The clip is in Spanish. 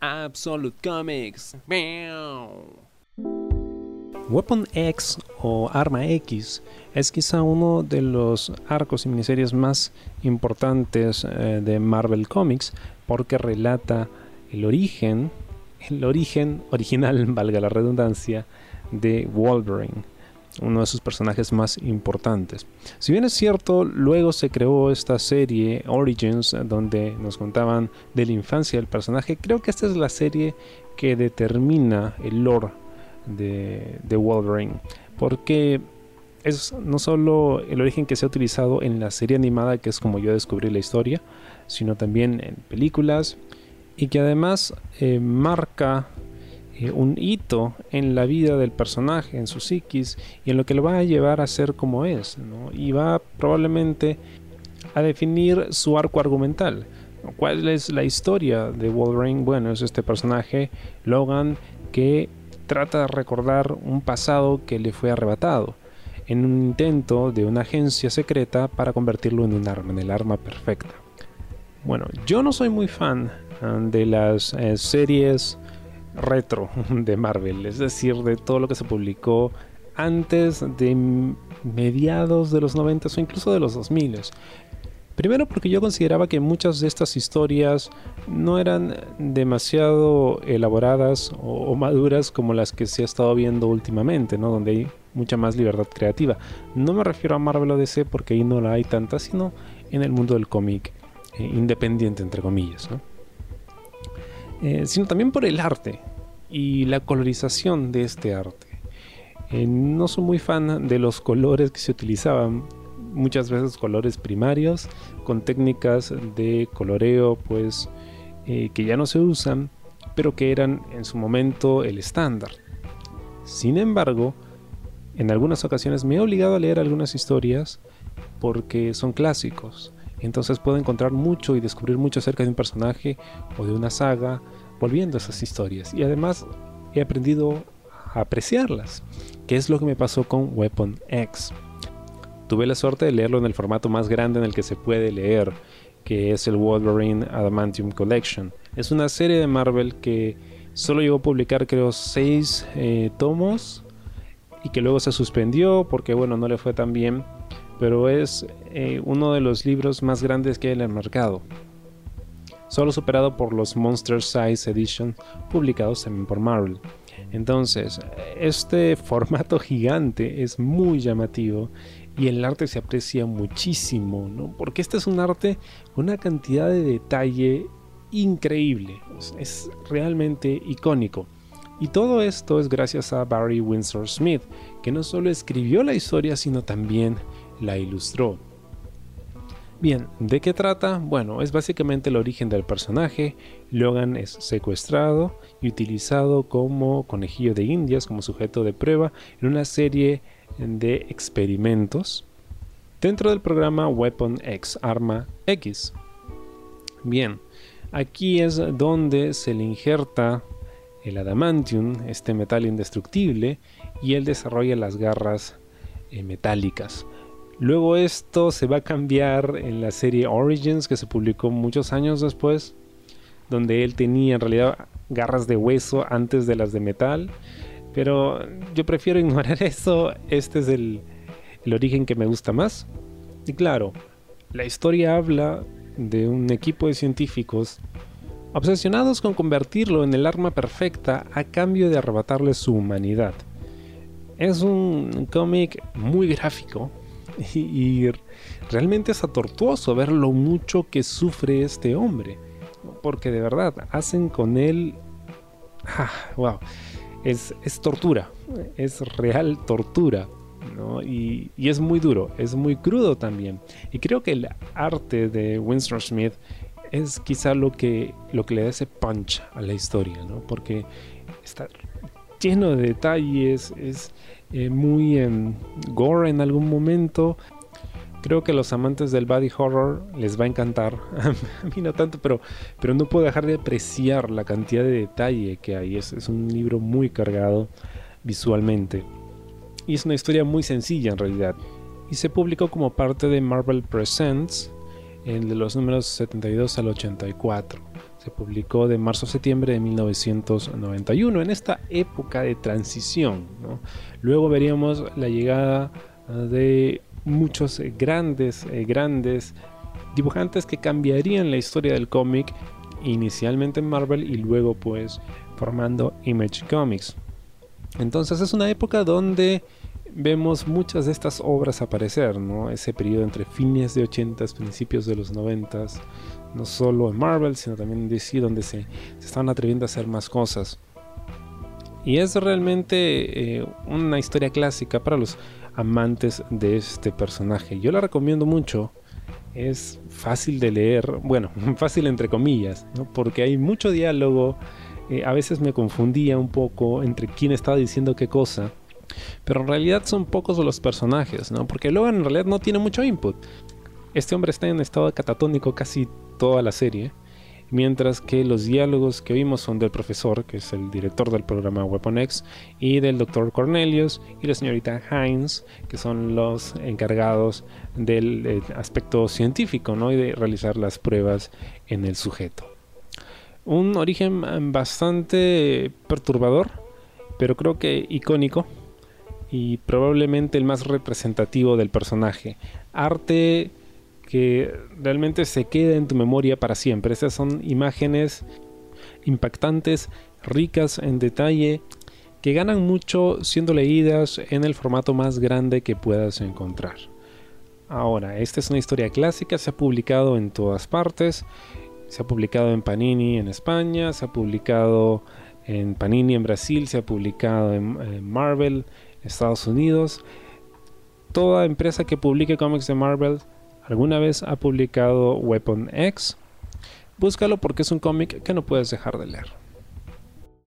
Absolute Comics. Weapon X o Arma X es quizá uno de los arcos y miniseries más importantes eh, de Marvel Comics porque relata el origen, el origen original, valga la redundancia, de Wolverine uno de sus personajes más importantes. Si bien es cierto, luego se creó esta serie Origins donde nos contaban de la infancia del personaje, creo que esta es la serie que determina el lore de, de Wolverine, porque es no solo el origen que se ha utilizado en la serie animada, que es como yo descubrí la historia, sino también en películas, y que además eh, marca eh, un hito en la vida del personaje, en su psiquis y en lo que lo va a llevar a ser como es, y va probablemente a definir su arco argumental. ¿Cuál es la historia de Wolverine? Bueno, es este personaje, Logan, que trata de recordar un pasado que le fue arrebatado en un intento de una agencia secreta para convertirlo en un arma, en el arma perfecta. Bueno, yo no soy muy fan ah, de las eh, series retro de Marvel, es decir, de todo lo que se publicó antes de mediados de los 90 o incluso de los 2000. Primero porque yo consideraba que muchas de estas historias no eran demasiado elaboradas o, maduras como las que se ha estado viendo últimamente, ¿no? donde hay mucha más libertad creativa. No me refiero a Marvel o DC porque ahí no la hay tanta, sino en el mundo del cómic eh, independiente, entre comillas. ¿no? Eh, sino también por el arte y la colorización de este arte. Eh, no soy muy fan de los colores que se utilizaban, muchas veces colores primarios, con técnicas de coloreo pues eh, que ya no se usan, pero que eran en su momento el estándar. Sin embargo, en algunas ocasiones me he obligado a leer algunas historias porque son clásicos entonces puedo encontrar mucho y descubrir mucho acerca de un personaje o de una saga volviendo a esas historias. Y además he aprendido a apreciarlas, que es lo que me pasó con Weapon X. Tuve la suerte de leerlo en el formato más grande en el que se puede leer, que es el Wolverine Adamantium Collection. Es una serie de Marvel que solo llegó a publicar creo 6 eh, tomos y que luego se suspendió porque bueno no le fue tan bien pero es eh, uno de los libros más grandes que hay en el mercado. Solo superado por los Monster Size Edition publicados también por Marvel. Entonces, este formato gigante es muy llamativo y el arte se aprecia muchísimo, ¿no? Porque este es un arte con una cantidad de detalle increíble, es realmente icónico. Y todo esto es gracias a Barry Windsor Smith, que no solo escribió la historia, sino también la ilustró. Bien, ¿de qué trata? Bueno, es básicamente el origen del personaje. Logan es secuestrado y utilizado como conejillo de indias, como sujeto de prueba, en una serie de experimentos dentro del programa Weapon X, Arma X. Bien, aquí es donde se le injerta el adamantium, este metal indestructible, y él desarrolla las garras eh, metálicas. Luego esto se va a cambiar en la serie Origins que se publicó muchos años después, donde él tenía en realidad garras de hueso antes de las de metal. Pero yo prefiero ignorar eso, este es el, origen que me gusta más. Y claro, la historia habla de un equipo de científicos obsesionados con convertirlo en el arma perfecta a cambio de arrebatarle su humanidad. Es un cómic muy gráfico, y, realmente es tortuoso ver lo mucho que sufre este hombre. Porque de verdad, hacen con él... wow. Ah, es, tortura. Es real tortura. Y, es muy duro, es muy crudo también. Y creo que el arte de Winston Smith es quizá lo que, lo que le da ese punch a la historia, ¿no? Porque está lleno de detalles, es eh, muy em, gore en algún momento. Creo que a los amantes del body horror les va a encantar. a mí no tanto, pero, pero no puedo dejar de apreciar la cantidad de detalle que hay. Es, es un libro muy cargado visualmente. Y es una historia muy sencilla en realidad. Y se publicó como parte de Marvel Presents, en de los números 72 al 84. se publicó de marzo a septiembre de 1991, en esta época de transición. Luego veríamos la llegada ah, de muchos grandes, eh, grandes dibujantes que cambiarían la historia del cómic, inicialmente en Marvel y luego pues formando Image Comics. Entonces es una época donde vemos muchas de estas obras aparecer, ¿no? Ese periodo entre fines de 80 principios de los 90 no solo en Marvel, sino también en DC, donde se, se están atreviendo a hacer más cosas. Y es realmente eh, una historia clásica para los amantes de este personaje. Yo la recomiendo mucho. Es fácil de leer, bueno, fácil entre comillas, porque hay mucho diálogo. Eh, a veces me confundía un poco entre quién estaba diciendo qué cosa. Pero en realidad son pocos los personajes, ¿no? Porque Logan en realidad no tiene mucho input. Este hombre está en estado catatónico casi toda la serie, mientras que los diálogos que vimos son del profesor, que es el director del programa Weapon X, y del doctor Cornelius y la señorita Hines, que son los encargados del eh, aspecto científico ¿no? y de realizar las pruebas en el sujeto. Un origen bastante perturbador, pero creo que icónico y probablemente el más representativo del personaje. Arte que realmente se queda en tu memoria para siempre. Estas son imágenes impactantes, ricas en detalle, que ganan mucho siendo leídas en el formato más grande que puedas encontrar. Ahora, esta es una historia clásica, se ha publicado en todas partes, se ha publicado en Panini en España, se ha publicado en Panini en Brasil, se ha publicado en, en Marvel, Estados Unidos. Toda empresa que publique cómics de Marvel alguna vez ha publicado Weapon X. Búscalo porque es un cómic que no puedes dejar de leer.